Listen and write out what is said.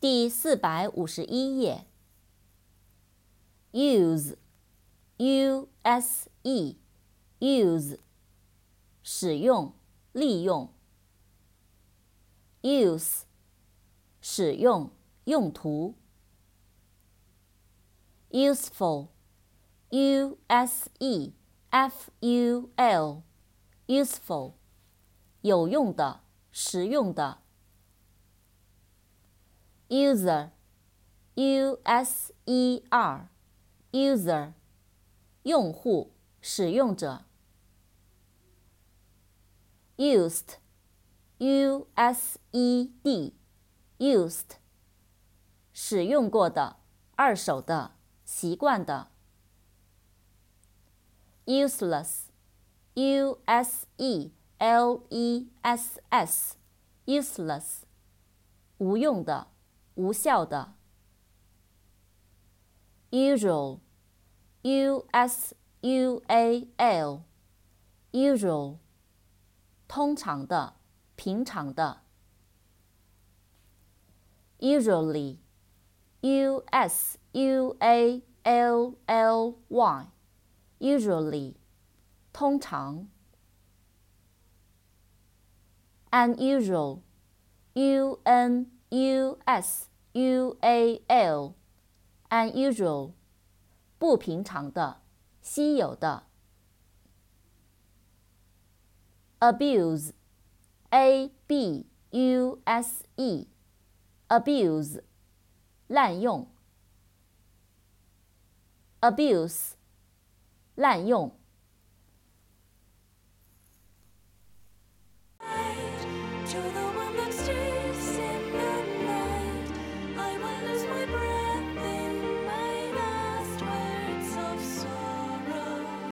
第四百五十一页。use，u s e，use，使用、利用。use，使用、用途。useful，u s e f u l，useful，有用的、实用的。User，u s e r，user，用户、使用者。used，u s e d，used，使用过的、二手的、习惯的。useless，u s e l e s s，useless，无用的。无效的。usual，u s u a l，usual，通常的，平常的。usually，u s u a l l y，usually，通常。unusual，u n U S U A L，unusual，不平常的，稀有的。abuse，a b u s e，abuse，滥用。abuse，滥用。